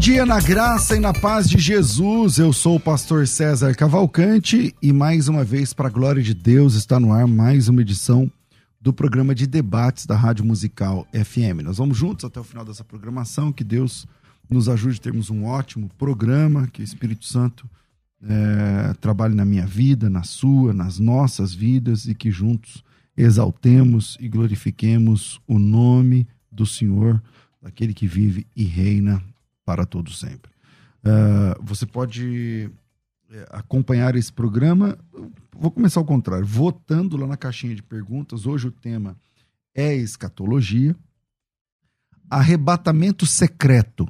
Dia na graça e na paz de Jesus. Eu sou o pastor César Cavalcante e mais uma vez, para a glória de Deus, está no ar mais uma edição do programa de debates da Rádio Musical FM. Nós vamos juntos até o final dessa programação. Que Deus nos ajude a termos um ótimo programa, que o Espírito Santo é, trabalhe na minha vida, na sua, nas nossas vidas e que juntos exaltemos e glorifiquemos o nome do Senhor, daquele que vive e reina para todo sempre. Uh, você pode é, acompanhar esse programa. Vou começar ao contrário, votando lá na caixinha de perguntas. Hoje o tema é escatologia. Arrebatamento secreto.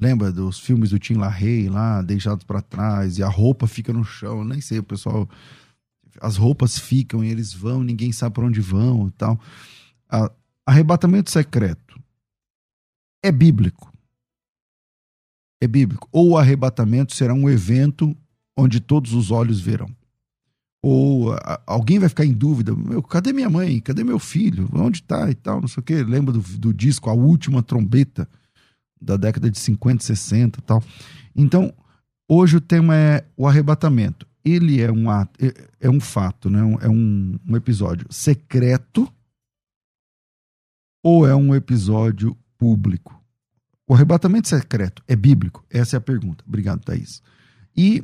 Lembra dos filmes do Tim LaHaye lá, deixados para trás, e a roupa fica no chão, nem sei, o pessoal. As roupas ficam e eles vão, ninguém sabe para onde vão e tal. Arrebatamento secreto é bíblico é bíblico. Ou o arrebatamento será um evento onde todos os olhos verão. Ou alguém vai ficar em dúvida: meu, cadê minha mãe? Cadê meu filho? Onde está e tal? Não sei o quê. Lembra do, do disco A Última Trombeta, da década de 50, 60 e tal. Então, hoje o tema é o arrebatamento. Ele é um, ato, é, é um fato, né? é um, um episódio secreto ou é um episódio público? O arrebatamento secreto é bíblico? Essa é a pergunta. Obrigado, Thaís. E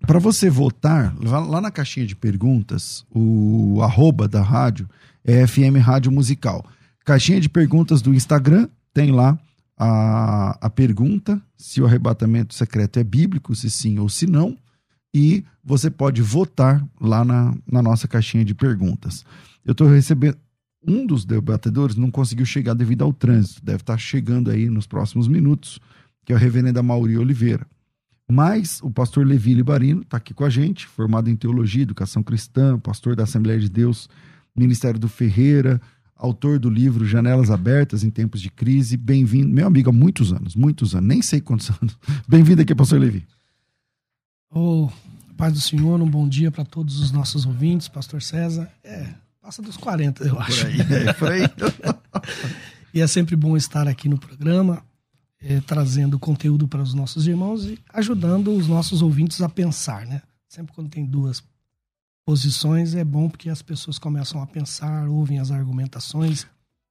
para você votar, lá na caixinha de perguntas, o arroba da rádio é FM Rádio Musical. Caixinha de perguntas do Instagram, tem lá a, a pergunta se o arrebatamento secreto é bíblico, se sim ou se não. E você pode votar lá na, na nossa caixinha de perguntas. Eu estou recebendo um dos debatedores não conseguiu chegar devido ao trânsito, deve estar chegando aí nos próximos minutos, que é o reverendo Mauri Oliveira. Mas o pastor Levi Libarino está aqui com a gente, formado em teologia, educação cristã, pastor da Assembleia de Deus, Ministério do Ferreira, autor do livro Janelas Abertas em Tempos de Crise. Bem-vindo, meu amigo, há muitos anos, muitos anos, nem sei quantos anos. Bem-vindo aqui, pastor Levi. Oh, paz do Senhor, um bom dia para todos os nossos ouvintes, pastor César. É, Passa dos 40, eu acho. Por aí, é, por aí. e é sempre bom estar aqui no programa, é, trazendo conteúdo para os nossos irmãos e ajudando os nossos ouvintes a pensar, né? Sempre quando tem duas posições é bom porque as pessoas começam a pensar, ouvem as argumentações.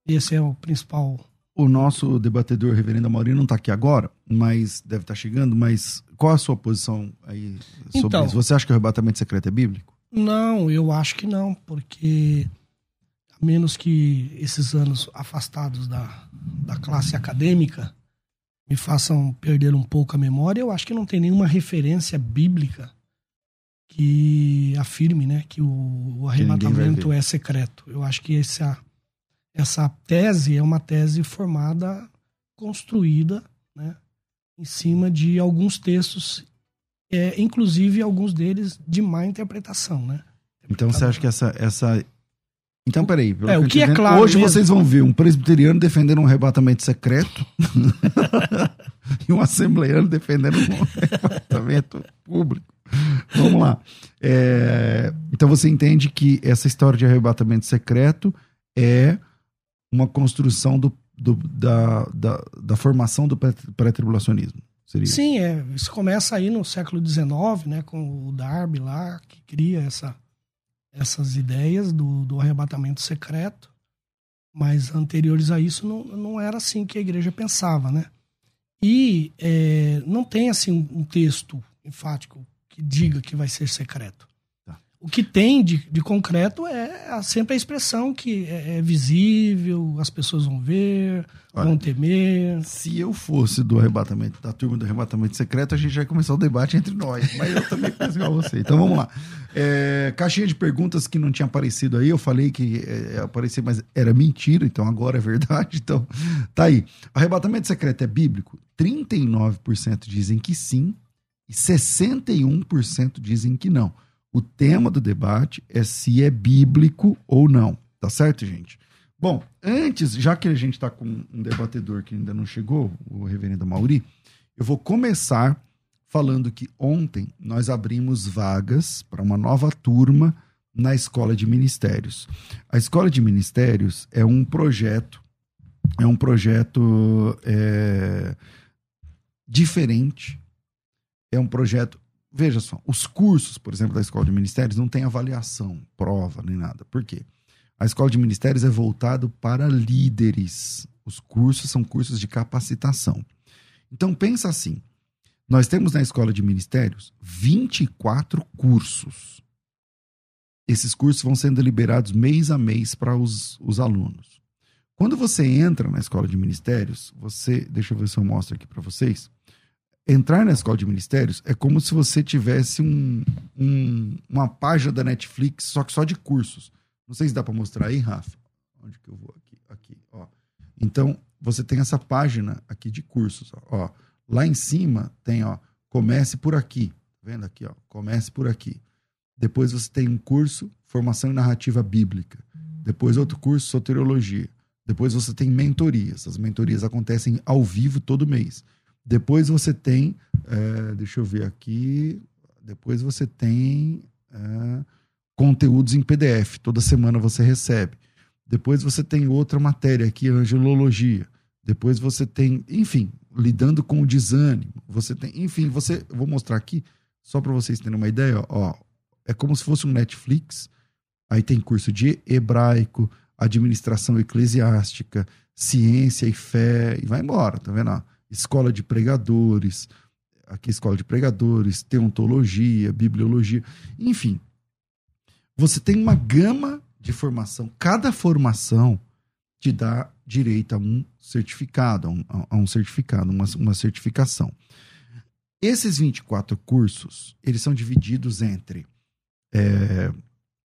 Esse é o principal. O nosso debatedor, reverendo Maurinho, não está aqui agora, mas deve estar tá chegando. Mas qual a sua posição aí sobre então, isso? Você acha que o arrebatamento secreto é bíblico? Não, eu acho que não, porque a menos que esses anos afastados da, da classe acadêmica me façam perder um pouco a memória, eu acho que não tem nenhuma referência bíblica que afirme né, que o, o arrebatamento é secreto. Eu acho que essa, essa tese é uma tese formada, construída né, em cima de alguns textos é, inclusive alguns deles de má interpretação, né? Então você acha que essa, essa então, peraí. É, o que é claro. Hoje mesmo. vocês vão ver um presbiteriano defendendo um arrebatamento secreto e um assembleiano defendendo um arrebatamento público. Vamos lá. É, então você entende que essa história de arrebatamento secreto é uma construção do, do da, da, da formação do pré-tribulacionismo. Seria. Sim, é, isso começa aí no século XIX, né, com o Darby lá, que cria essa, essas ideias do, do arrebatamento secreto, mas anteriores a isso não, não era assim que a igreja pensava, né? E é, não tem assim um texto enfático que diga que vai ser secreto. O que tem de, de concreto é sempre a expressão que é, é visível, as pessoas vão ver, Olha, vão temer. Se eu fosse do arrebatamento, da turma do arrebatamento secreto, a gente já ia começar o debate entre nós. Mas eu também penso igual você. Então vamos lá. É, caixinha de perguntas que não tinha aparecido aí. Eu falei que é, aparecia, mas era mentira, então agora é verdade. Então tá aí. Arrebatamento secreto é bíblico? 39% dizem que sim e 61% dizem que não. O tema do debate é se é bíblico ou não. Tá certo, gente? Bom, antes, já que a gente está com um debatedor que ainda não chegou, o reverendo Mauri, eu vou começar falando que ontem nós abrimos vagas para uma nova turma na Escola de Ministérios. A Escola de Ministérios é um projeto, é um projeto é, diferente, é um projeto Veja só, os cursos, por exemplo, da Escola de Ministérios não tem avaliação, prova, nem nada. Por quê? A Escola de Ministérios é voltado para líderes. Os cursos são cursos de capacitação. Então pensa assim, nós temos na Escola de Ministérios 24 cursos. Esses cursos vão sendo liberados mês a mês para os, os alunos. Quando você entra na Escola de Ministérios, você, deixa eu ver se eu mostro aqui para vocês entrar na escola de ministérios é como se você tivesse um, um, uma página da Netflix, só que só de cursos. Não sei se dá para mostrar aí, Rafa. Onde que eu vou? Aqui, aqui, ó. Então, você tem essa página aqui de cursos, ó. Lá em cima tem, ó, comece por aqui. Tá vendo aqui, ó? Comece por aqui. Depois você tem um curso, formação em narrativa bíblica. Depois outro curso, soteriologia. Depois você tem mentorias. As mentorias acontecem ao vivo todo mês. Depois você tem, é, deixa eu ver aqui, depois você tem é, conteúdos em PDF, toda semana você recebe. Depois você tem outra matéria aqui, angelologia. Depois você tem, enfim, lidando com o desânimo. Você tem, enfim, você, vou mostrar aqui só para vocês terem uma ideia, ó, é como se fosse um Netflix. Aí tem curso de hebraico, administração eclesiástica, ciência e fé e vai embora, tá vendo? Escola de pregadores, aqui escola de pregadores, teontologia, bibliologia, enfim. Você tem uma gama de formação. Cada formação te dá direito a um certificado, a um, a um certificado, uma, uma certificação. Esses 24 cursos, eles são divididos entre é,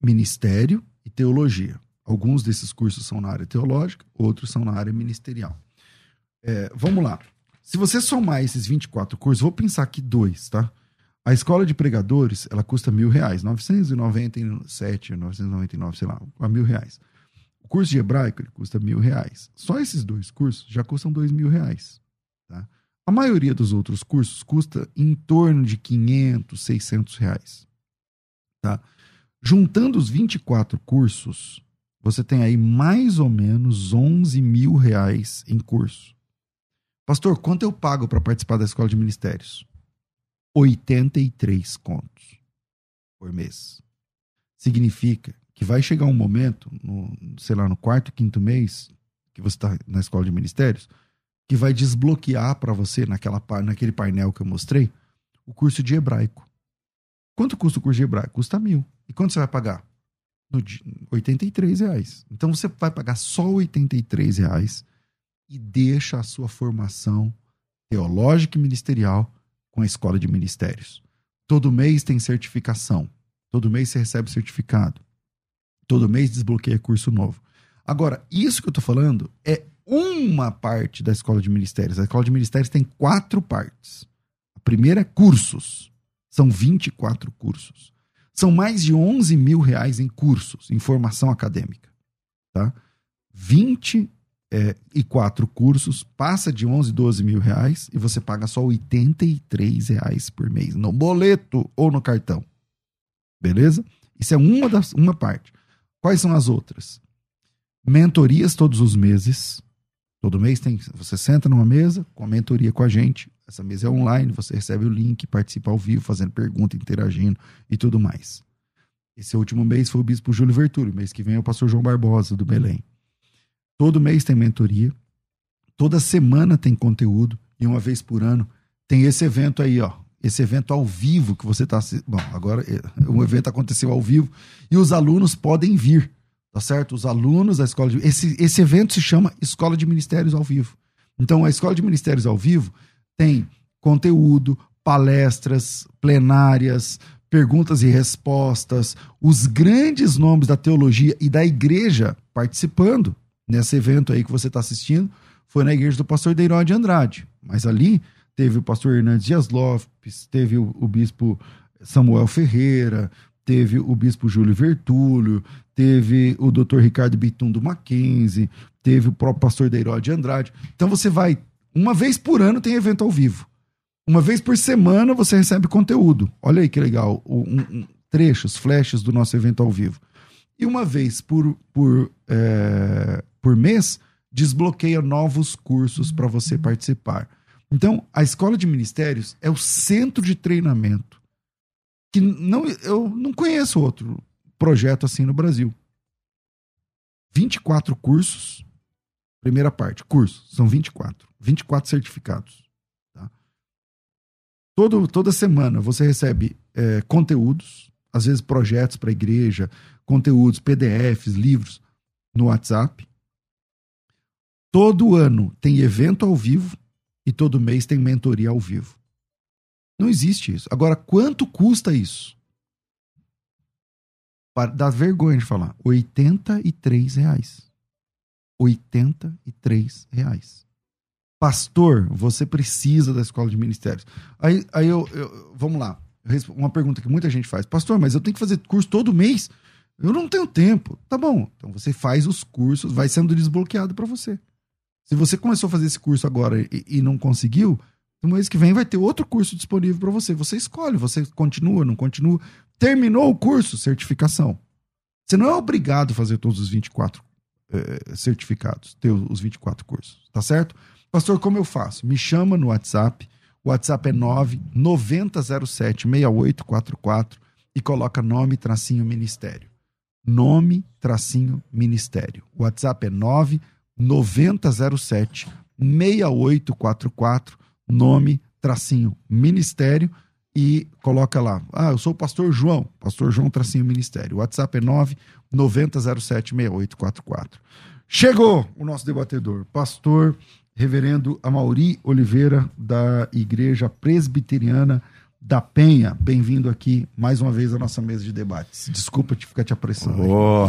ministério e teologia. Alguns desses cursos são na área teológica, outros são na área ministerial. É, vamos lá. Se você somar esses 24 cursos, vou pensar aqui dois, tá? A escola de pregadores, ela custa mil reais, 997, 999, sei lá, a mil reais. O curso de hebraico, ele custa mil reais. Só esses dois cursos já custam dois mil reais, tá? A maioria dos outros cursos custa em torno de 500, 600 reais, tá? Juntando os 24 cursos, você tem aí mais ou menos 11 mil reais em curso. Pastor, quanto eu pago para participar da escola de ministérios? 83 contos por mês. Significa que vai chegar um momento, no, sei lá, no quarto, quinto mês, que você está na escola de ministérios, que vai desbloquear para você, naquela, naquele painel que eu mostrei, o curso de hebraico. Quanto custa o curso de hebraico? Custa mil. E quanto você vai pagar? No, 83 reais. Então você vai pagar só 83 reais e deixa a sua formação teológica e ministerial com a escola de ministérios. Todo mês tem certificação. Todo mês você recebe certificado. Todo mês desbloqueia curso novo. Agora, isso que eu estou falando é uma parte da escola de ministérios. A escola de ministérios tem quatro partes. A primeira é cursos. São 24 cursos. São mais de 11 mil reais em cursos, em formação acadêmica. Tá? 20 é, e quatro cursos, passa de 11, 12 mil reais e você paga só 83 reais por mês no boleto ou no cartão. Beleza? Isso é uma, das, uma parte. Quais são as outras? Mentorias todos os meses. Todo mês tem. Você senta numa mesa com a mentoria com a gente. Essa mesa é online, você recebe o link, participa ao vivo, fazendo pergunta, interagindo e tudo mais. Esse último mês foi o bispo Júlio Vertúlio, mês que vem é o pastor João Barbosa, do Belém. Todo mês tem mentoria, toda semana tem conteúdo, e uma vez por ano tem esse evento aí, ó. Esse evento ao vivo que você está. Bom, agora o evento aconteceu ao vivo e os alunos podem vir, tá certo? Os alunos da escola de. Esse, esse evento se chama Escola de Ministérios ao Vivo. Então, a Escola de Ministérios ao Vivo tem conteúdo, palestras, plenárias, perguntas e respostas, os grandes nomes da teologia e da igreja participando nesse evento aí que você está assistindo. Foi na igreja do pastor Deiró de Andrade. Mas ali teve o pastor Hernandes Dias Lopes, teve o, o bispo Samuel Ferreira, teve o bispo Júlio Vertúlio, teve o doutor Ricardo Bitum do Mackenzie, teve o próprio pastor Deiró de Andrade. Então você vai, uma vez por ano tem evento ao vivo. Uma vez por semana você recebe conteúdo. Olha aí que legal, um, um, trechos, flashes do nosso evento ao vivo. E uma vez por, por, é, por mês, desbloqueia novos cursos para você participar. Então, a escola de ministérios é o centro de treinamento que não, eu não conheço outro projeto assim no Brasil. 24 cursos, primeira parte, cursos, são 24. 24 certificados. Tá? Todo, toda semana você recebe é, conteúdos, às vezes projetos para a igreja, conteúdos, PDFs, livros no WhatsApp. Todo ano tem evento ao vivo e todo mês tem mentoria ao vivo. Não existe isso. Agora, quanto custa isso? Dá vergonha de falar. 83 reais. 83 reais. Pastor, você precisa da escola de ministérios. Aí, aí eu, eu vamos lá. Uma pergunta que muita gente faz. Pastor, mas eu tenho que fazer curso todo mês? Eu não tenho tempo. Tá bom. Então você faz os cursos, vai sendo desbloqueado para você. Se você começou a fazer esse curso agora e, e não conseguiu, no mês que vem vai ter outro curso disponível para você. Você escolhe, você continua, não continua. Terminou o curso, certificação. Você não é obrigado a fazer todos os 24 eh, certificados, ter os 24 cursos, tá certo? Pastor, como eu faço? Me chama no WhatsApp. O WhatsApp é 99007 6844 e coloca nome tracinho ministério. Nome tracinho ministério. O WhatsApp é 9 9007 6844, nome, tracinho, ministério e coloca lá. Ah, eu sou o pastor João, pastor João tracinho ministério. O WhatsApp é 9 9007 6844. Chegou o nosso debatedor, pastor reverendo Amauri Oliveira da Igreja Presbiteriana da Penha. Bem-vindo aqui mais uma vez à nossa mesa de debates. Desculpa te ficar te apressando. Oh.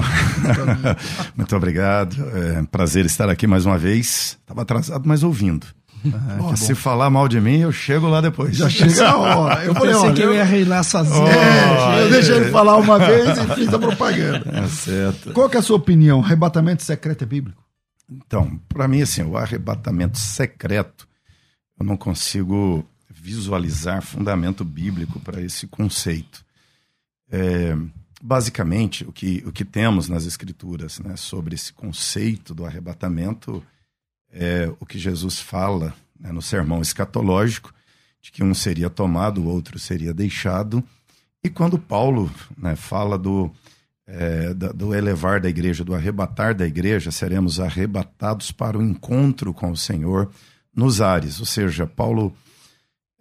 Muito obrigado. É um prazer estar aqui mais uma vez. Estava atrasado, mas ouvindo. Ah, se falar mal de mim, eu chego lá depois. Já chega a hora. Eu falei, pensei que eu ia reinar sozinho. Oh, é, eu deixei ele falar uma vez e fiz a propaganda. É certo. Qual que é a sua opinião? Arrebatamento secreto é bíblico? Então, para mim, assim, o arrebatamento secreto, eu não consigo visualizar fundamento bíblico para esse conceito. É, basicamente, o que, o que temos nas Escrituras né, sobre esse conceito do arrebatamento é o que Jesus fala né, no sermão escatológico, de que um seria tomado, o outro seria deixado. E quando Paulo né, fala do, é, do elevar da igreja, do arrebatar da igreja, seremos arrebatados para o encontro com o Senhor nos ares. Ou seja, Paulo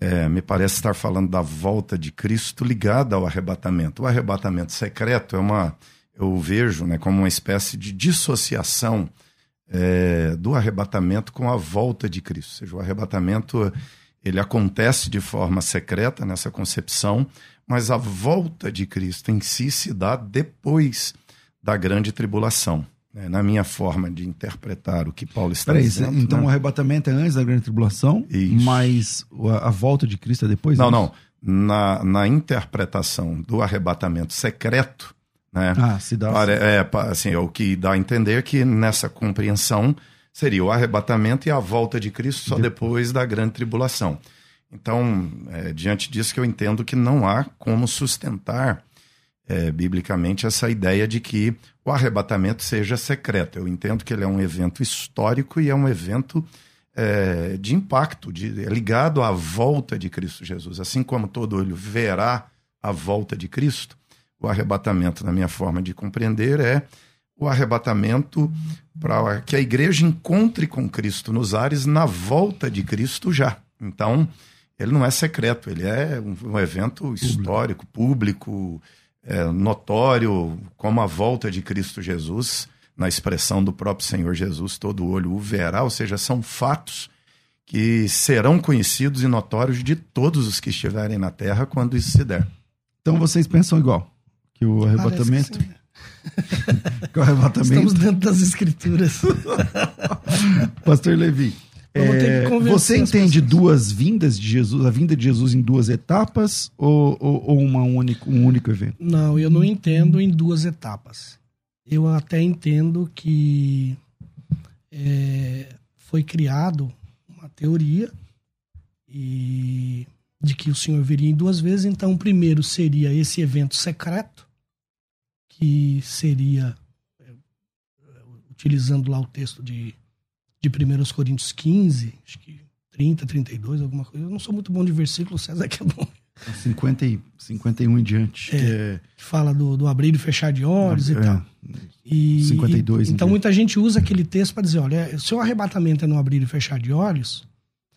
é, me parece estar falando da volta de Cristo ligada ao arrebatamento. O arrebatamento secreto é uma, eu vejo né, como uma espécie de dissociação é, do arrebatamento com a volta de Cristo. Ou seja, o arrebatamento ele acontece de forma secreta nessa concepção, mas a volta de Cristo em si se dá depois da grande tribulação na minha forma de interpretar o que Paulo está Peraí, dizendo. Então né? o arrebatamento é antes da grande tribulação, Isso. mas a, volta de Cristo é depois? Não, não. Na, na interpretação do arrebatamento secreto, né? Ah, se dá. Para, é, assim, é o que dá a entender que nessa compreensão seria o arrebatamento e a volta de Cristo só depois, depois da grande tribulação. Então, é, diante disso que eu entendo que não há como sustentar é, biblicamente essa ideia de que o arrebatamento seja secreto. Eu entendo que ele é um evento histórico e é um evento é, de impacto, de, é ligado à volta de Cristo Jesus. Assim como todo olho verá a volta de Cristo, O arrebatamento, na minha forma de compreender, é o arrebatamento para que a igreja encontre com Cristo nos ares na volta de Cristo já. Então, ele não é secreto, ele é um, um evento histórico, público, é, notório, como a volta de Cristo Jesus, na expressão do próprio Senhor Jesus, todo olho o verá, ou seja, são fatos que serão conhecidos e notórios de todos os que estiverem na terra quando isso se der. Então vocês pensam igual? Que o arrebatamento. Que, que o arrebatamento. Estamos dentro das escrituras. Pastor Levi. É, você entende duas vindas de Jesus, a vinda de Jesus em duas etapas ou, ou, ou uma único, um único evento? Não, eu não entendo em duas etapas. Eu até entendo que é, foi criado uma teoria e de que o Senhor viria em duas vezes. Então, primeiro seria esse evento secreto, que seria, é, utilizando lá o texto de de 1 Coríntios 15, acho que 30, 32, alguma coisa. Eu não sou muito bom de versículo, César que é bom. 50 e, 51 em diante. É, que, é... fala do, do, abrir e fechar de olhos é, e tal. E, 52 e, Então diante. muita gente usa aquele texto para dizer, olha, se o arrebatamento é no abrir e fechar de olhos,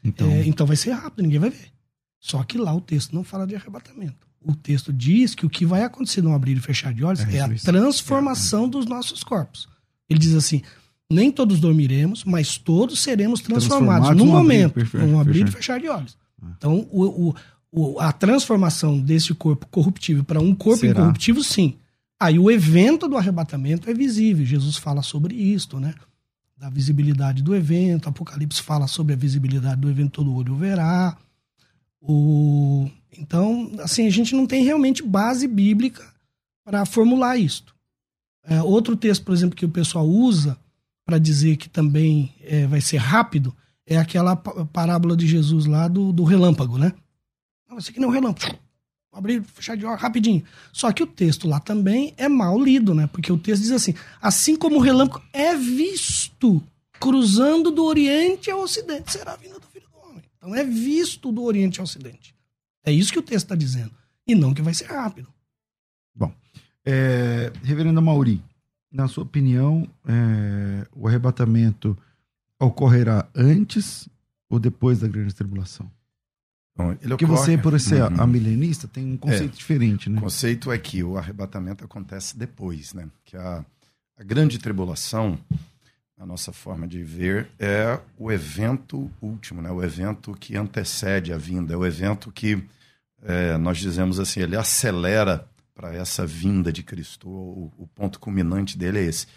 então... É, então vai ser rápido, ninguém vai ver. Só que lá o texto não fala de arrebatamento. O texto diz que o que vai acontecer no abrir e fechar de olhos é, é a transformação dos nossos corpos. Ele diz assim: nem todos dormiremos, mas todos seremos transformados, transformados no momento, abrir, um abrir e fechar de olhos. Ah. Então, o, o, a transformação desse corpo corruptível para um corpo Será? incorruptível, sim. Aí o evento do arrebatamento é visível. Jesus fala sobre isto, né? Da visibilidade do evento. Apocalipse fala sobre a visibilidade do evento, todo olho verá. O... Então, assim, a gente não tem realmente base bíblica para formular isto. É, outro texto, por exemplo, que o pessoal usa para dizer que também é, vai ser rápido é aquela parábola de Jesus lá do, do relâmpago, né? Não, ser que nem um relâmpago. Abrir, fechar de olho, rapidinho. Só que o texto lá também é mal lido, né? Porque o texto diz assim: assim como o relâmpago é visto cruzando do Oriente ao Ocidente, será a vinda do Filho do Homem. Então é visto do Oriente ao Ocidente. É isso que o texto está dizendo. E não que vai ser rápido. Bom, é, Reverendo Mauri, na sua opinião, é, o arrebatamento ocorrerá antes ou depois da grande tribulação? Bom, Porque ocorre... você, por ser uhum. milenista, tem um conceito é, diferente, né? O conceito é que o arrebatamento acontece depois, né? Que a, a grande tribulação, a nossa forma de ver, é o evento último, né? O evento que antecede a vinda, é o evento que é, nós dizemos assim, ele acelera para essa vinda de Cristo. O, o, ponto culminante dele é esse.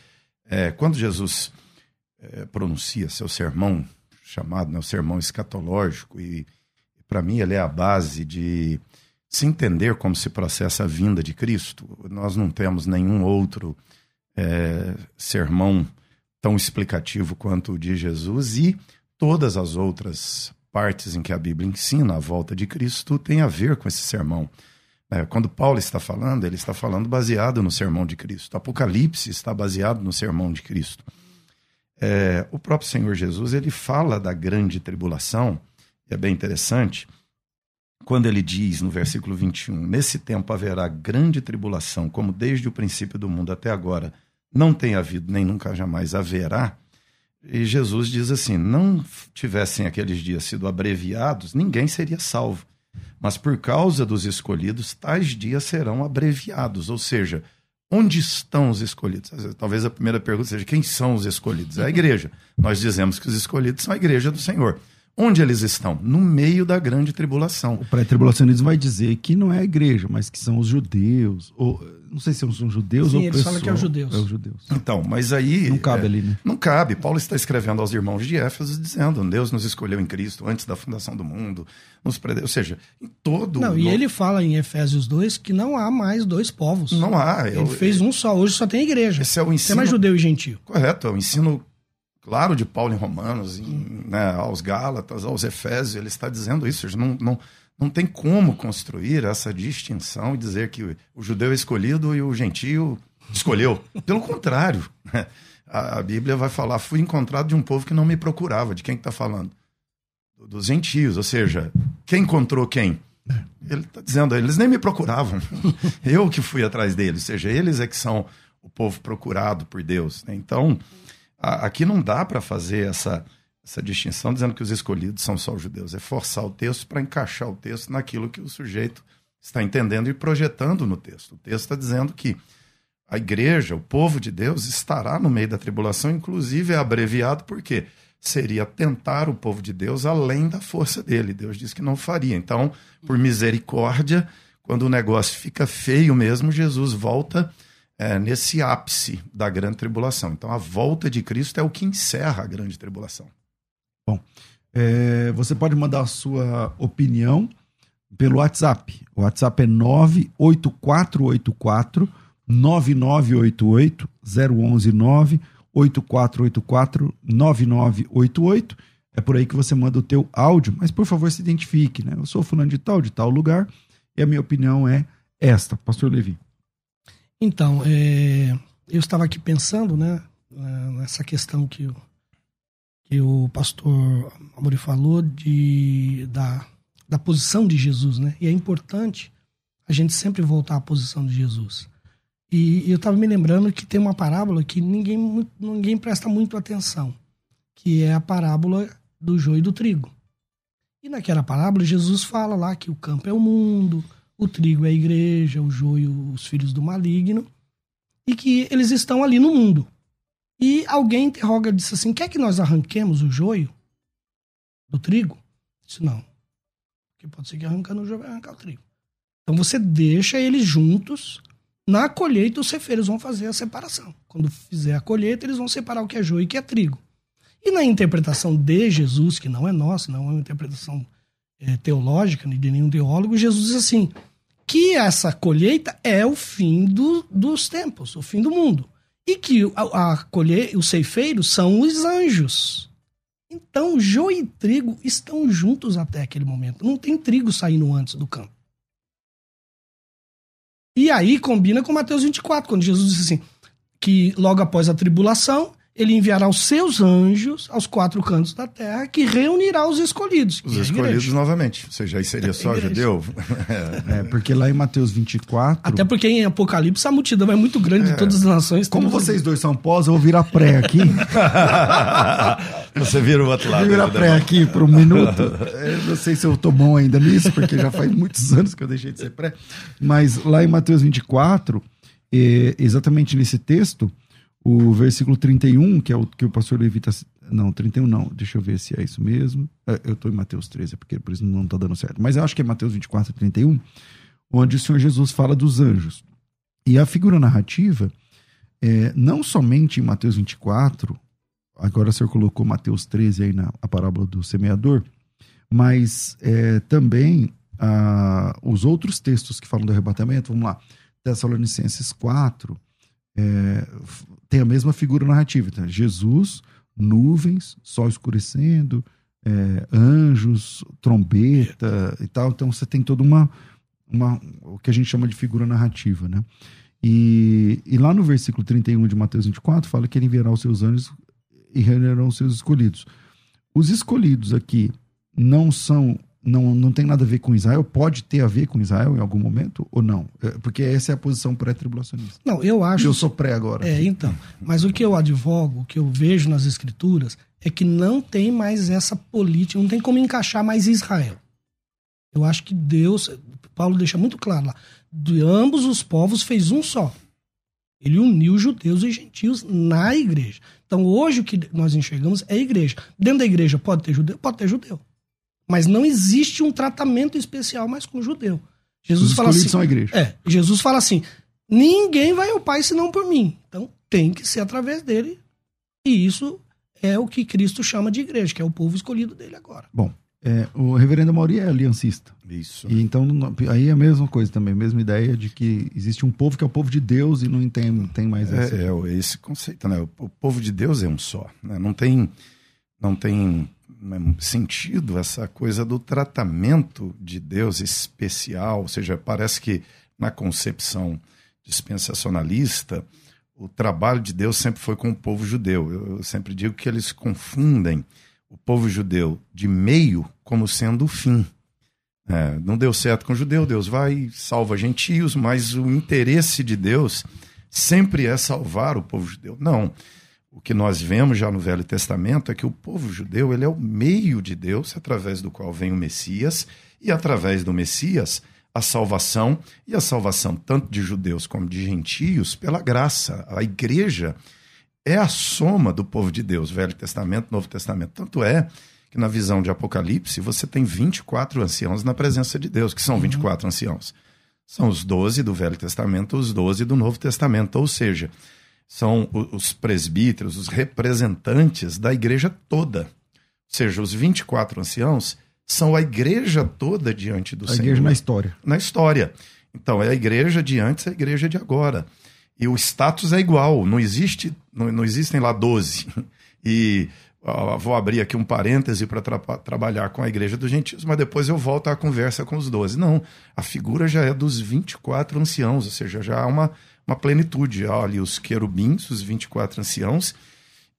É, quando Jesus é, pronuncia seu sermão, chamado né, o sermão escatológico, e para mim ele é a base de se entender como se processa a vinda de Cristo. Nós não temos nenhum outro é, sermão tão explicativo quanto o de Jesus e todas as outras partes em que a Bíblia ensina a volta de Cristo tem a ver com esse sermão. É, quando Paulo está falando, ele está falando baseado no sermão de Cristo. Apocalipse está baseado no sermão de Cristo. É, o próprio Senhor Jesus ele fala da grande tribulação, e é bem interessante, quando ele diz no versículo 21: Nesse tempo haverá grande tribulação, como desde o princípio do mundo até agora não tem havido, nem nunca jamais haverá. E Jesus diz assim: não tivessem aqueles dias sido abreviados, ninguém seria salvo. Mas por causa dos escolhidos, tais dias serão abreviados. Ou seja, onde estão os escolhidos? Talvez a primeira pergunta seja: quem são os escolhidos? É a igreja. Nós dizemos que os escolhidos são a igreja do Senhor. Onde eles estão? No meio da grande tribulação. O pré-tribulacionismo vai dizer que não é a igreja, mas que são os judeus. Ou, não sei se são judeus Sim, ou eles falam que é os judeus. É os judeus. Então, mas aí. Não cabe é, ali, né? Não cabe. Paulo está escrevendo aos irmãos de Éfeso dizendo: Deus nos escolheu em Cristo antes da fundação do mundo. Nos prede... Ou seja, em todo. Não, e ele fala em Efésios 2 que não há mais dois povos. Não há. Ele eu, fez um só. Hoje só tem igreja. Esse é o ensino. Tem mais judeu e gentio. Correto. É o ensino claro, de Paulo em Romanos, em, né, aos Gálatas, aos Efésios, ele está dizendo isso. Não, não, não tem como construir essa distinção e dizer que o judeu é escolhido e o gentio escolheu. Pelo contrário, né? a, a, Bíblia vai falar: fui encontrado de um povo que não me procurava. De quem está falando? Dos gentios. Ou seja, quem encontrou quem? Ele está dizendo, eles nem me procuravam. eu que fui atrás deles. Ou seja, eles é que são o povo procurado por Deus. Né? Então, aqui não dá para fazer essa, essa distinção dizendo que os escolhidos são só os judeus. É forçar o texto para encaixar o texto naquilo que o sujeito está entendendo e projetando no texto. O texto está dizendo que a igreja, o povo de Deus, estará no meio da tribulação, inclusive é abreviado porque seria tentar o povo de Deus além da força dele. Deus disse que não faria. Então, por misericórdia, quando o negócio fica feio mesmo, Jesus volta é, nesse ápice da grande tribulação. Então, a volta de Cristo é o que encerra a grande tribulação. Bom, é, você pode mandar a sua opinião pelo WhatsApp. O WhatsApp é 98484 9988 0119 8484 9988. É por aí que você manda o teu áudio, mas por favor se identifique, né? Eu sou fulano de tal, de tal lugar, e a minha opinião é esta, pastor Levi. Então, é, eu estava aqui pensando, né, nessa questão que, que o pastor Amori falou de, da, da posição de Jesus, né? E é importante a gente sempre voltar à posição de Jesus. E eu estava me lembrando que tem uma parábola que ninguém, ninguém presta muito atenção, que é a parábola do joio e do trigo. E naquela parábola, Jesus fala lá que o campo é o mundo, o trigo é a igreja, o joio, os filhos do maligno, e que eles estão ali no mundo. E alguém interroga, disse assim: quer que nós arranquemos o joio do trigo? Disse: não. Porque pode ser que arrancando o joio vai arrancar o trigo. Então você deixa eles juntos na colheita, os cefeiros vão fazer a separação. Quando fizer a colheita, eles vão separar o que é joio e o que é trigo. E na interpretação de Jesus, que não é nossa, não é uma interpretação é, teológica de nenhum teólogo, Jesus diz assim: que essa colheita é o fim do, dos tempos, o fim do mundo. E que a, a colher, os ceifeiros são os anjos. Então, joio e trigo estão juntos até aquele momento. Não tem trigo saindo antes do campo. E aí combina com Mateus 24, quando Jesus disse assim: que logo após a tribulação, ele enviará os seus anjos aos quatro cantos da terra, que reunirá os escolhidos. Os escolhidos novamente. Ou seja, aí seria só judeu? é, porque lá em Mateus 24. Até porque em Apocalipse a multidão é muito grande é. de todas as nações. Como vocês dois são pós, eu vou virar pré aqui. Você vira o outro lado. Eu virar pré aqui por um minuto. Eu não sei se eu tô bom ainda nisso, porque já faz muitos anos que eu deixei de ser pré. Mas lá em Mateus 24, é, exatamente nesse texto o versículo 31, que é o que o pastor Levi está. Não, 31 não, deixa eu ver se é isso mesmo. É, eu estou em Mateus 13, é porque por isso não está dando certo. Mas eu acho que é Mateus 24, 31, onde o Senhor Jesus fala dos anjos. E a figura narrativa, é, não somente em Mateus 24, agora o Senhor colocou Mateus 13 aí na a parábola do semeador, mas é, também a, os outros textos que falam do arrebatamento, vamos lá, Tessalonicenses 4, é, tem a mesma figura narrativa. Então, Jesus, nuvens, sol escurecendo, é, anjos, trombeta e tal. Então você tem toda uma, uma o que a gente chama de figura narrativa, né? E, e lá no versículo 31 de Mateus 24 fala que ele enviará os seus anjos e reunirão os seus escolhidos. Os escolhidos aqui não são não, não tem nada a ver com Israel? Pode ter a ver com Israel em algum momento ou não? É, porque essa é a posição pré-tribulacionista. Não, eu acho. Eu sou pré agora. É, então. Mas o que eu advogo, o que eu vejo nas escrituras, é que não tem mais essa política, não tem como encaixar mais Israel. Eu acho que Deus, Paulo deixa muito claro lá, de ambos os povos fez um só. Ele uniu judeus e gentios na igreja. Então hoje o que nós enxergamos é a igreja. Dentro da igreja pode ter judeu? Pode ter judeu. Mas não existe um tratamento especial mais com o judeu. Jesus Os fala assim, são a igreja. É, Jesus fala assim: ninguém vai ao Pai senão por mim. Então tem que ser através dele. E isso é o que Cristo chama de igreja, que é o povo escolhido dele agora. Bom, é, o reverendo Mauri é aliancista. Isso. E então aí é a mesma coisa também, a mesma ideia de que existe um povo que é o povo de Deus e não tem, tem mais essa. É, é esse conceito, né? O, povo de Deus é um só. Né? Não tem, não tem sentido essa coisa do tratamento de Deus especial, ou seja, parece que na concepção dispensacionalista, o trabalho de Deus sempre foi com o povo judeu. Eu, sempre digo que eles confundem o povo judeu de meio como sendo o fim. É, não deu certo com o judeu, Deus vai salva gentios, mas o interesse de Deus sempre é salvar o povo judeu. Não. O que nós vemos já no Velho Testamento é que o povo judeu ele é o meio de Deus através do qual vem o Messias e através do Messias a salvação e a salvação tanto de judeus como de gentios pela graça. A igreja é a soma do povo de Deus, Velho Testamento, Novo Testamento. Tanto é que na visão de Apocalipse você tem 24 anciãos na presença de Deus, que são 24 uhum. anciãos. São os 12 do Velho Testamento, os 12 do Novo Testamento, ou seja, são os presbíteros, os representantes da igreja toda. Ou seja, os 24 anciãos são a igreja toda diante do a Senhor. A igreja na história. Na história. Então, é a igreja de antes, é a igreja de agora. E o status é igual, não existe, não, não existem lá 12. E ó, vou abrir aqui um parêntese para tra trabalhar com a igreja dos gentios, mas depois eu volto à conversa com os 12. Não, a figura já é dos 24 anciãos, ou seja, já há uma, uma plenitude. Ali os querubins, os 24 anciãos,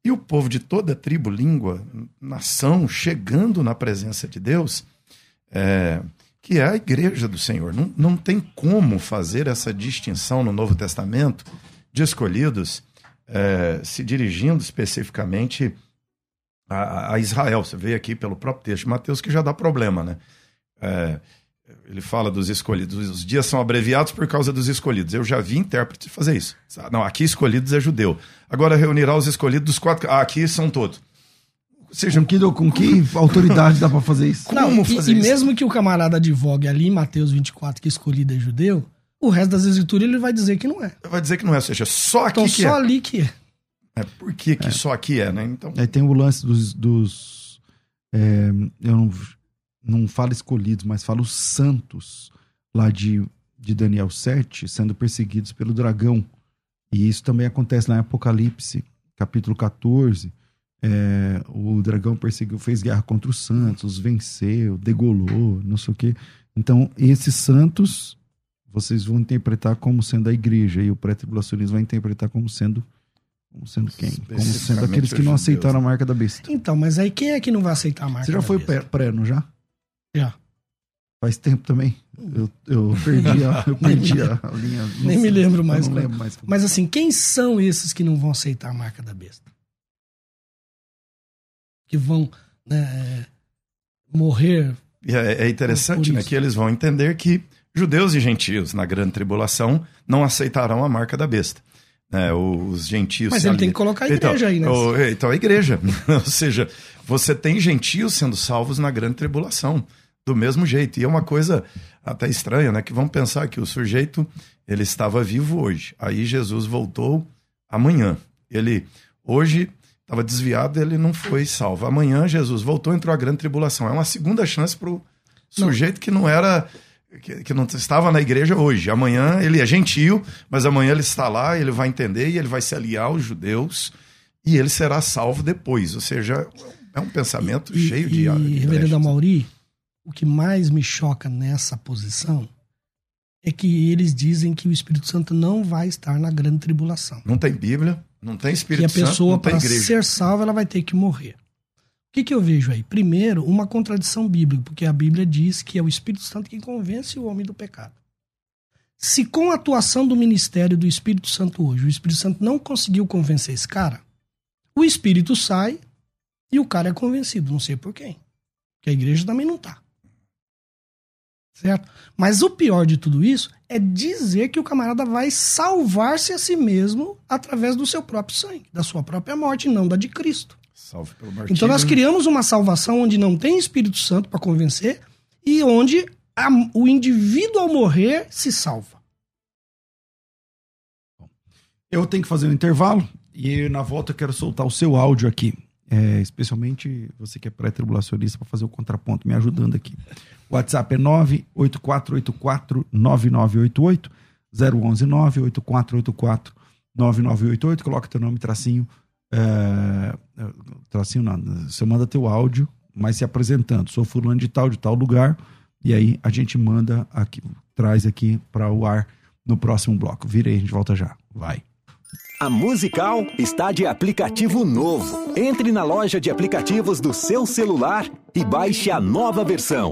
e o povo de toda tribo, língua, nação, chegando na presença de Deus, é, que é a igreja do Senhor. Não, não tem como fazer essa distinção no Novo Testamento de escolhidos é, se dirigindo especificamente a, a, Israel. Você vê aqui pelo próprio texto de Mateus que já dá problema, né? É, ele fala dos escolhidos. Os dias são abreviados por causa dos escolhidos. Eu já vi intérprete fazer isso. Não, aqui escolhidos é judeu. Agora reunirá os escolhidos dos quatro. Ah, aqui são todos. Seja, com que, com que autoridade dá para fazer isso? Não, Como fazer e, isso? E mesmo que o camarada advogue ali em Mateus 24 que escolhido é judeu, o resto das escrituras ele vai dizer que não é. Vai dizer que não é, ou seja, só aqui então, que só é. ali que é. é por que, que é. só aqui é, né? Então... Aí tem o lance dos. dos é, eu não, não falo escolhidos, mas falo santos lá de, de Daniel 7 sendo perseguidos pelo dragão. E isso também acontece lá em Apocalipse, capítulo 14. É, o dragão perseguiu, fez guerra contra os santos, venceu, degolou, não sei o quê. Então, esses santos vocês vão interpretar como sendo a igreja e o pré-tribulacionismo vai interpretar como sendo como sendo quem? Como sendo aqueles que não aceitaram a marca da besta. Então, mas aí quem é que não vai aceitar a marca Você já foi pré, não já? Já. Faz tempo também. Eu, eu perdi, a, eu perdi a linha. Nem sei, me lembro mais. Não lembro mais. Mas assim, quem são esses que não vão aceitar a marca da besta? Que vão né, morrer. É, é interessante, né? Que eles vão entender que Judeus e gentios, na grande tribulação, não aceitarão a marca da besta. É, os gentios. Mas ele ali... tem que colocar a igreja então, aí, né? O, então, a igreja. Ou seja, você tem gentios sendo salvos na grande tribulação, do mesmo jeito. E é uma coisa até estranha, né? Que vamos pensar que o sujeito ele estava vivo hoje. Aí Jesus voltou amanhã. Ele hoje estava desviado, ele não foi salvo. Amanhã Jesus voltou, entrou a grande tribulação. É uma segunda chance para o sujeito não. que não era que, que, não estava na igreja hoje. Amanhã ele é gentil, mas amanhã ele está lá, ele vai entender e ele vai se aliar aos judeus e ele será salvo depois. Ou seja, é um pensamento e, cheio de. E, Reverendo Amauri, o que mais me choca nessa posição é que eles dizem que o Espírito Santo não vai estar na grande tribulação. Não tem Bíblia, não tem Espírito Santo. Que a pessoa, para ser salva, ela vai ter que morrer que, que eu vejo aí? Primeiro, uma contradição bíblica, porque a Bíblia diz que é o Espírito Santo quem convence o homem do pecado. Se com a atuação do ministério do Espírito Santo hoje, o Espírito Santo não conseguiu convencer esse cara, o Espírito sai e o cara é convencido, não sei por quem. Que a igreja também não tá. Certo? Mas o pior de tudo isso é dizer que o camarada vai salvar-se a si mesmo através do seu próprio sangue, da sua própria morte, não da de Cristo. Salve pelo martírio. Então nós criamos uma salvação onde não tem Espírito Santo para convencer e onde a, o indivíduo ao morrer se salva. Eu tenho que fazer um intervalo e na volta eu quero soltar o seu áudio aqui. É, especialmente você que é pré-tribulacionista para fazer o contraponto, me ajudando aqui. O WhatsApp é 984849988 011 98484 9988. Coloca teu nome, tracinho é, então, assim, não, você manda teu áudio, mas se apresentando. Sou fulano de tal, de tal lugar. E aí a gente manda aqui, traz aqui para o ar no próximo bloco. Vira aí, a gente volta já. Vai. A Musical está de aplicativo novo. Entre na loja de aplicativos do seu celular e baixe a nova versão.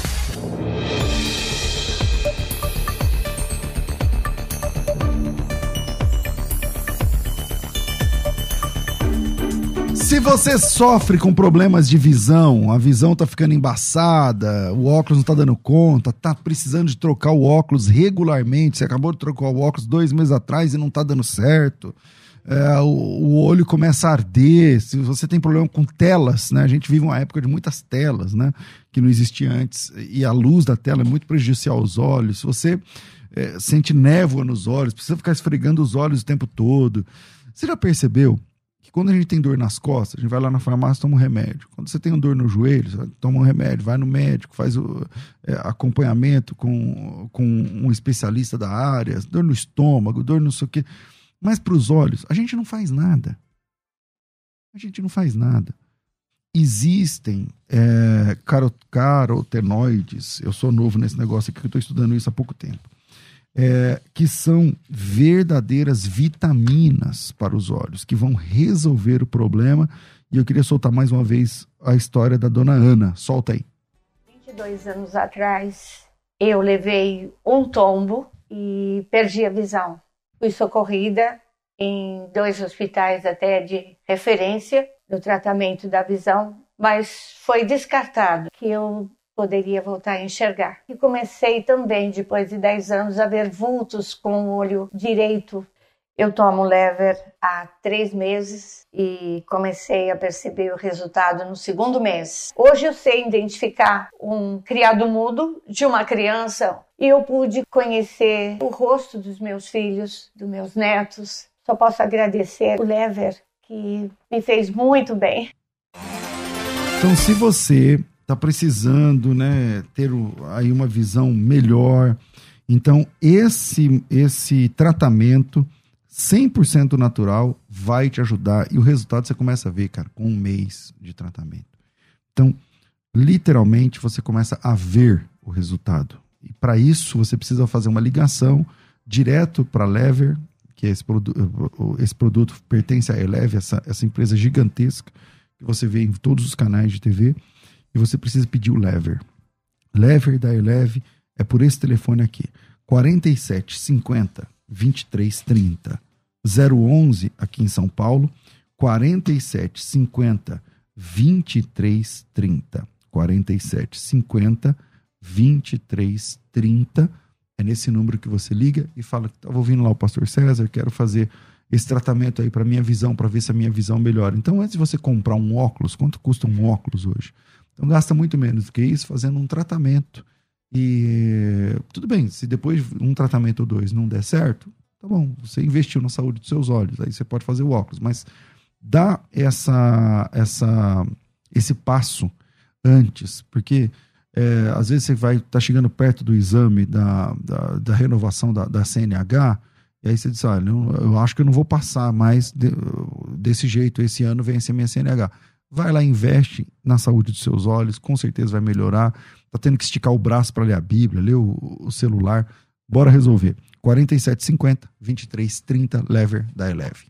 Se você sofre com problemas de visão, a visão tá ficando embaçada, o óculos não tá dando conta, tá precisando de trocar o óculos regularmente, você acabou de trocar o óculos dois meses atrás e não tá dando certo, é, o, o, olho começa a arder, se você tem problema com telas, né? A gente vive uma época de muitas telas, né? Que não existia antes, e a luz da tela é muito prejudicial aos olhos. Se você é, sente névoa nos olhos, precisa ficar esfregando os olhos o tempo todo. Você já percebeu que quando a gente tem dor nas costas, a gente vai lá na farmácia toma um remédio. Quando você tem dor no joelho, toma um remédio, vai no médico, faz o é, acompanhamento com, com um especialista da área, dor no estômago, dor não sei o quê. Mas para os olhos, a gente não faz nada. A gente não faz nada. Existem é, carotenoides, eu sou novo nesse negócio aqui, eu estou estudando isso há pouco tempo é, que são verdadeiras vitaminas para os olhos, que vão resolver o problema. E eu queria soltar mais uma vez a história da dona Ana. Solta aí. 22 anos atrás, eu levei um tombo e perdi a visão. Fui socorrida em dois hospitais até de referência no tratamento da visão, mas foi descartado que eu poderia voltar a enxergar. E comecei também, depois de 10 anos, a ver vultos com o olho direito. Eu tomo lever há três meses e comecei a perceber o resultado no segundo mês. Hoje eu sei identificar um criado mudo de uma criança e eu pude conhecer o rosto dos meus filhos, dos meus netos. Só posso agradecer o lever que me fez muito bem. Então, se você está precisando né, ter aí uma visão melhor. Então, esse, esse tratamento 100% natural vai te ajudar. E o resultado você começa a ver, cara, com um mês de tratamento. Então, literalmente, você começa a ver o resultado. E para isso, você precisa fazer uma ligação direto para a Lever, que é esse, produ esse produto pertence à Eleve, essa, essa empresa gigantesca que você vê em todos os canais de TV e você precisa pedir o lever. Lever da Eleve é por esse telefone aqui: 47 50 23 30. 011 aqui em São Paulo, 47 50 23 30. 47 50 23 30. É nesse número que você liga e fala: estava ouvindo lá o pastor César, quero fazer esse tratamento aí para minha visão, para ver se a minha visão melhora. Então, antes de você comprar um óculos, quanto custa um óculos hoje? Então gasta muito menos do que isso fazendo um tratamento. E tudo bem, se depois um tratamento ou dois não der certo, tá bom, você investiu na saúde dos seus olhos, aí você pode fazer o óculos, mas dá essa, essa, esse passo antes, porque é, às vezes você vai estar tá chegando perto do exame da, da, da renovação da, da, CNH, e aí você diz, olha, eu, eu acho que eu não vou passar mais de, desse jeito, esse ano vence a minha CNH. Vai lá, investe na saúde dos seus olhos, com certeza vai melhorar. Tá tendo que esticar o braço para ler a Bíblia, ler o, o celular. Bora resolver. 4750 2330 Lever da Eleve.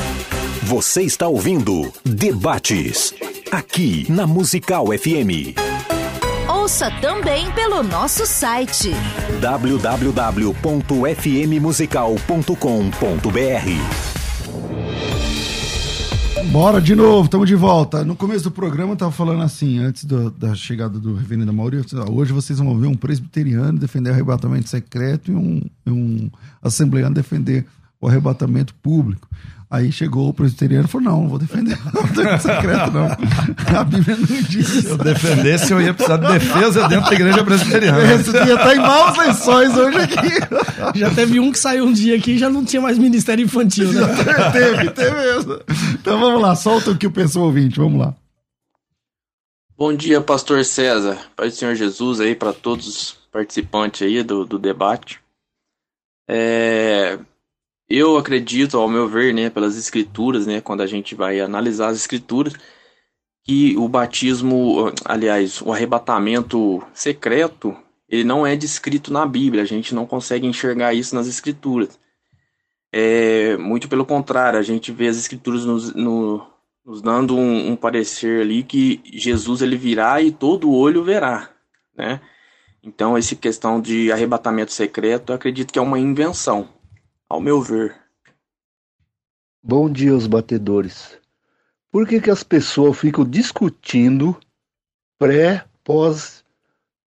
Você está ouvindo Debates, aqui na Musical FM. Ouça também pelo nosso site www.fmmusical.com.br. Bora de novo, estamos de volta. No começo do programa eu tava falando assim, antes do, da chegada do reverendo Mauri, hoje vocês vão ver um presbiteriano defender o arrebatamento secreto e um, um assembleano defender o arrebatamento público. Aí chegou o presbiteriano e falou: Não, não vou defender o secreto, não. A Bíblia não diz. Se eu defendesse, eu ia precisar de defesa dentro da igreja presbiteriana. Esse dia tá em maus lençóis hoje aqui. Já teve um que saiu um dia aqui e já não tinha mais ministério infantil, né? teve, teve mesmo. Então vamos lá, solta o que o pessoal ouvinte, vamos lá. Bom dia, pastor César. Pai do Senhor Jesus aí para todos os participantes aí do, do debate. É, eu acredito, ao meu ver, né, pelas escrituras, né, quando a gente vai analisar as escrituras, que o batismo, aliás, o arrebatamento secreto, ele não é descrito na Bíblia, a gente não consegue enxergar isso nas escrituras. É, muito pelo contrário, a gente vê as escrituras nos, no, nos dando um, um, parecer ali que Jesus ele virá e todo olho verá, né? Então, essa questão de arrebatamento secreto, eu acredito que é uma invenção ao meu ver. Bom dia, os batedores. Por que, que as pessoas ficam discutindo pré, pós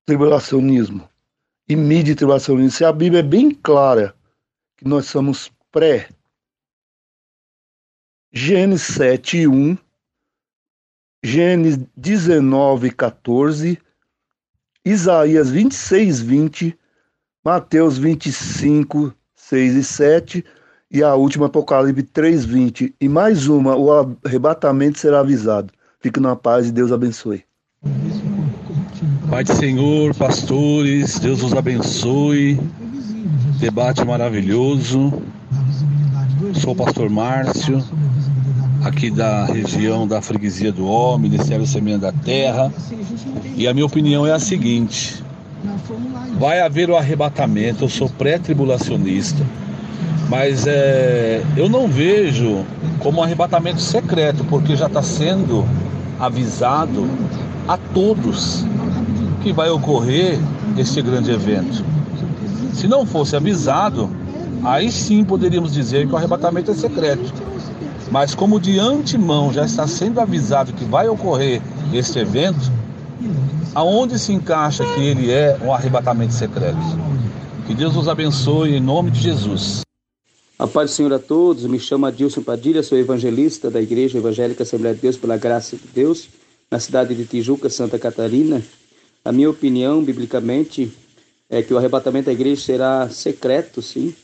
tribulacionismo e mid tribulacionismo? Se a Bíblia é bem clara que nós somos pré. Gênesis 7, 1, Gênesis 19, 14, Isaías 26, 20, Mateus 25, 6 e 7, e a última Apocalipse 3, 20. E mais uma, o arrebatamento será avisado. Fique na paz e Deus abençoe. Pai do Senhor, pastores, Deus os abençoe. Debate maravilhoso. Sou o pastor Márcio, aqui da região da Freguesia do Homem, Ministério Semente da Terra. E a minha opinião é a seguinte: vai haver o arrebatamento, eu sou pré-tribulacionista, mas é, eu não vejo como um arrebatamento secreto, porque já está sendo avisado a todos que vai ocorrer este grande evento. Se não fosse avisado, aí sim poderíamos dizer que o arrebatamento é secreto. Mas como de antemão já está sendo avisado que vai ocorrer este evento, aonde se encaixa que ele é um arrebatamento secreto. Que Deus nos abençoe em nome de Jesus. A paz do Senhor a todos, me chamo Adilson Padilha, sou evangelista da Igreja Evangélica Assembleia de Deus pela graça de Deus, na cidade de Tijuca, Santa Catarina. A minha opinião, biblicamente, é que o arrebatamento da igreja será secreto, sim,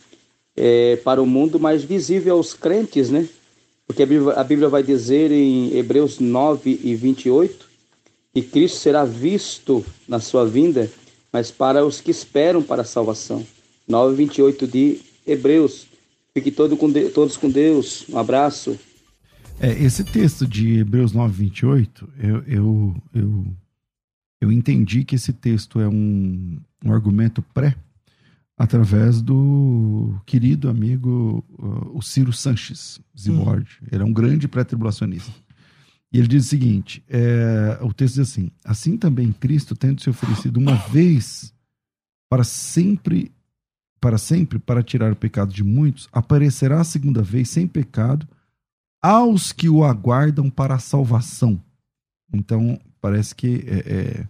é, para o mundo, mas visível aos crentes, né? Porque a Bíblia, a Bíblia vai dizer em Hebreus 9 e 28 que Cristo será visto na sua vinda, mas para os que esperam para a salvação. 9, 28 de Hebreus. Fique todo com de, todos com Deus. Um abraço. É, esse texto de Hebreus 9, 28, eu, eu, eu, eu entendi que esse texto é um, um argumento pré através do querido amigo uh, o Ciro Sanches Zibord. Hum. Ele é um grande pré-tribulacionista. E ele diz o seguinte: é, o texto diz assim: Assim também Cristo, tendo se oferecido uma vez para sempre, para sempre, para tirar o pecado de muitos, aparecerá a segunda vez sem pecado aos que o aguardam para a salvação. Então, parece que é, é,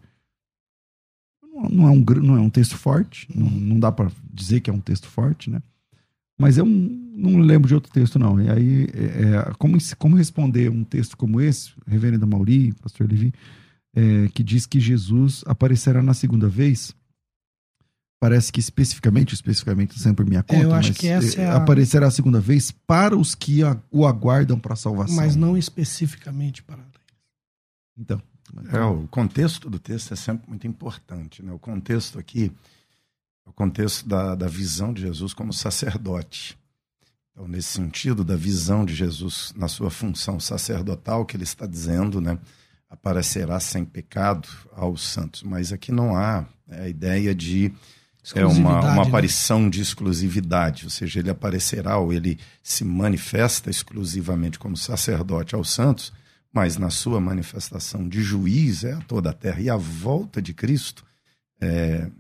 não, é um, não é um texto forte, não, não dá para dizer que é um texto forte, né? Mas eu não lembro de outro texto, não. E aí, é, é, como, como responder um texto como esse, Reverendo Mauri, Pastor Levi, é, que diz que Jesus aparecerá na segunda vez? Parece que especificamente, especificamente sempre minha conta, eu acho que essa é, é a... aparecerá a segunda vez para os que a, o aguardam para a salvação. Mas não especificamente para Então. É, o contexto do texto é sempre muito importante. Né? O contexto aqui o contexto da, da visão de Jesus como sacerdote. Então, nesse sentido, da visão de Jesus na sua função sacerdotal, que ele está dizendo, né, aparecerá sem pecado aos santos. Mas aqui não há é, a ideia de é uma, uma né? aparição né? de exclusividade, ou seja, ele aparecerá ou ele se manifesta exclusivamente como sacerdote aos santos, mas na sua manifestação de juiz é a toda a terra. E a volta de Cristo é,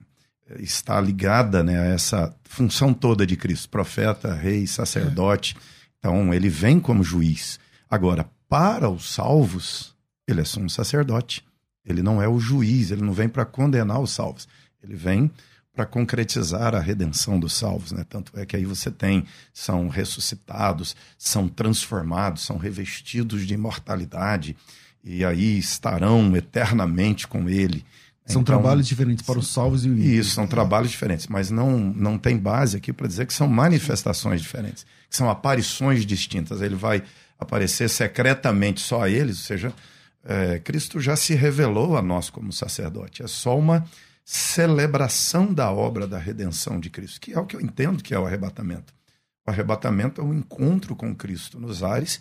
está ligada né, a essa função toda de Cristo, profeta, rei, sacerdote. Então, ele vem como juiz. Agora, para os salvos, ele é sumo sacerdote. Ele não é o juiz, ele não vem para condenar os salvos. Ele vem para concretizar a redenção dos salvos, né? Tanto é que aí você tem são ressuscitados, são transformados, são revestidos de imortalidade e aí estarão eternamente com ele. São Então, trabalhos diferentes para os salvos e o ímpio. Isso, são trabalhos diferentes, mas não, não tem base aqui para dizer que são manifestações diferentes, que são aparições distintas. Ele vai aparecer secretamente só a eles, ou seja, é, Cristo já se revelou a nós como sacerdote. É só uma celebração da obra da redenção de Cristo, que é o que eu entendo que é o arrebatamento. O arrebatamento é o encontro com Cristo nos ares,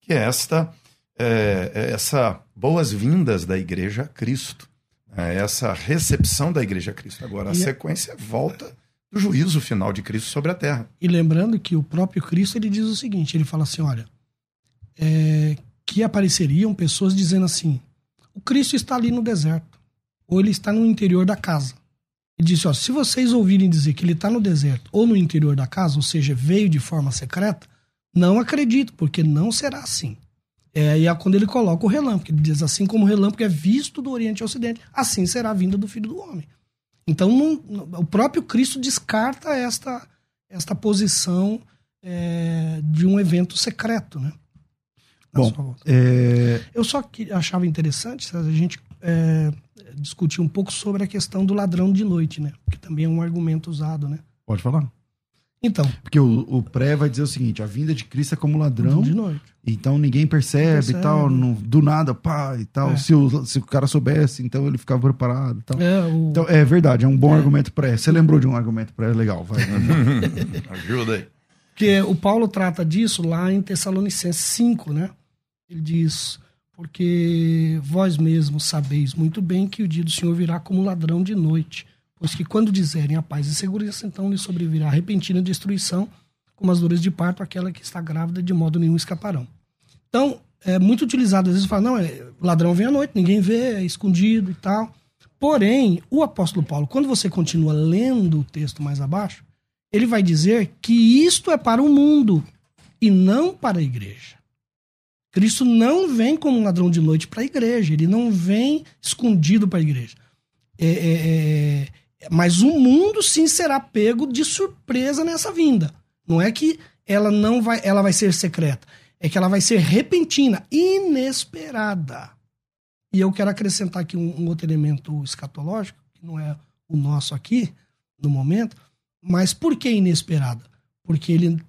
que é esta é, é essa boas-vindas da igreja a Cristo, é essa recepção da igreja a Cristo. Agora, a E a- sequência é volta do juízo final de Cristo sobre a terra. E lembrando que o próprio Cristo ele diz o seguinte: ele fala assim, olha, é, que apareceriam pessoas dizendo assim: o Cristo está ali no deserto, ou ele está no interior da casa. Ele disse: ó, se vocês ouvirem dizer que ele está no deserto ou no interior da casa, ou seja, veio de forma secreta, não acredito, porque não será assim. É aí é quando ele coloca o relâmpago. Ele diz assim como o relâmpago é visto do Oriente ao Ocidente, assim será a vinda do Filho do Homem. Então não- o próprio Cristo descarta esta, esta posição é, de um evento secreto, né? Na Bom, é, Eu só que achava interessante a gente é, discutir um pouco sobre a questão do ladrão de noite, né? Que também é um argumento usado, né? pode falar. Então, Porque o, o pré vai dizer o seguinte: a vinda de Cristo é como ladrão, de noite. então ninguém percebe, Percebe. e tal, não- do nada, pá, e tal. É. Se, o, se o cara soubesse, então ele ficava preparado e tal. É, o, Então, é verdade, é um bom argumento pré. Você lembrou de um argumento pré legal, vai. Ajuda aí. Porque o Paulo trata disso lá em Tessalonicenses 5, né? Ele diz: Porque vós mesmos sabeis muito bem que o dia do Senhor virá como ladrão de noite. Pois que quando dizerem a paz e segurança, então lhe sobrevirá repentina destruição, como as dores de parto, aquela que está grávida, de modo nenhum escaparão. Então, é muito utilizado, às vezes fala, não, é, ladrão vem à noite, ninguém vê, é escondido e tal. Porém, o apóstolo Paulo, quando você continua lendo o texto mais abaixo, ele vai dizer que isto é para o mundo e não para a igreja. Cristo não vem como um ladrão de noite para a igreja, ele não vem escondido para a igreja. É, é, é, mas o mundo sim será pego de surpresa nessa vinda. Não é que ela não vai, ela vai ser secreta, é que ela vai ser repentina, inesperada. E eu quero acrescentar aqui um, um outro elemento escatológico, que não é o nosso aqui, no momento, mas por que inesperada? Porque ele,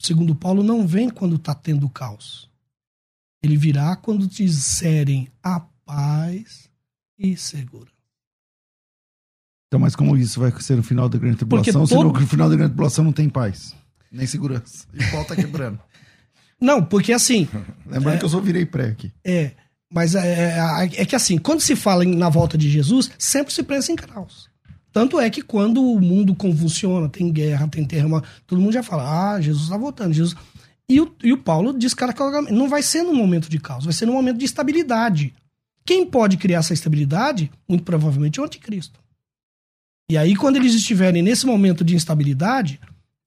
segundo Paulo, não vem quando está tendo caos. Ele virá quando disserem a paz e segurança. Então, mas como isso vai ser no final da grande Porque tribulação, se todo- no final da grande tribulação não tem paz, nem segurança. E o pau tá quebrando. Não, porque assim, Lembrando que eu só virei pré aqui. é. Mas é, é, é que assim, quando se fala em- na volta de Jesus, sempre se pensa em caos. Tanto é que quando o mundo convulsiona, tem guerra, tem terremoto, todo mundo já fala, ah, Jesus está voltando. Jesus... E, o, e o Paulo diz categoricamente, não vai ser num momento de caos, vai ser num momento de estabilidade. Quem pode criar essa estabilidade? Muito provavelmente é o anticristo. E aí, quando eles estiverem nesse momento de instabilidade,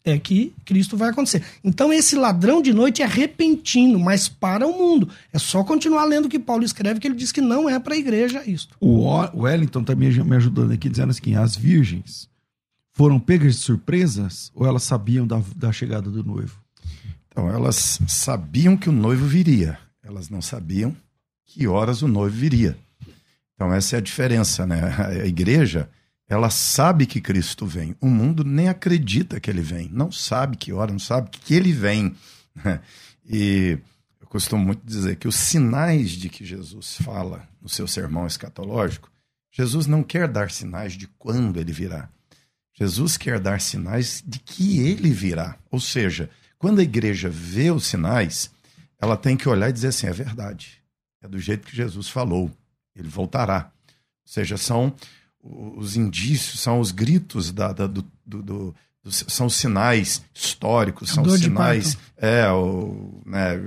é que Cristo vai acontecer. Então, esse ladrão de noite é repentino, mas para o mundo. É só continuar lendo o que Paulo escreve, que ele diz que não é para a igreja isto. O Wellington tá me me ajudando aqui, dizendo assim: as virgens foram pegas de surpresas ou elas sabiam da, da chegada do noivo? Então, elas sabiam que o noivo viria, elas não sabiam que horas o noivo viria. Então, essa é a diferença, né? A igreja, ela sabe que Cristo vem. O mundo nem acredita que ele vem, não sabe que hora, não sabe que ele vem. E eu costumo muito dizer que os sinais de que Jesus fala no seu sermão escatológico, Jesus não quer dar sinais de quando ele virá. Jesus quer dar sinais de que ele virá. Ou seja, quando a igreja vê os sinais, ela tem que olhar e dizer assim: é verdade. É do jeito que Jesus falou. Ele voltará. Ou seja, são os indícios, são os gritos da, da- do, do- do- são os sinais históricos, são sinais é, o, né,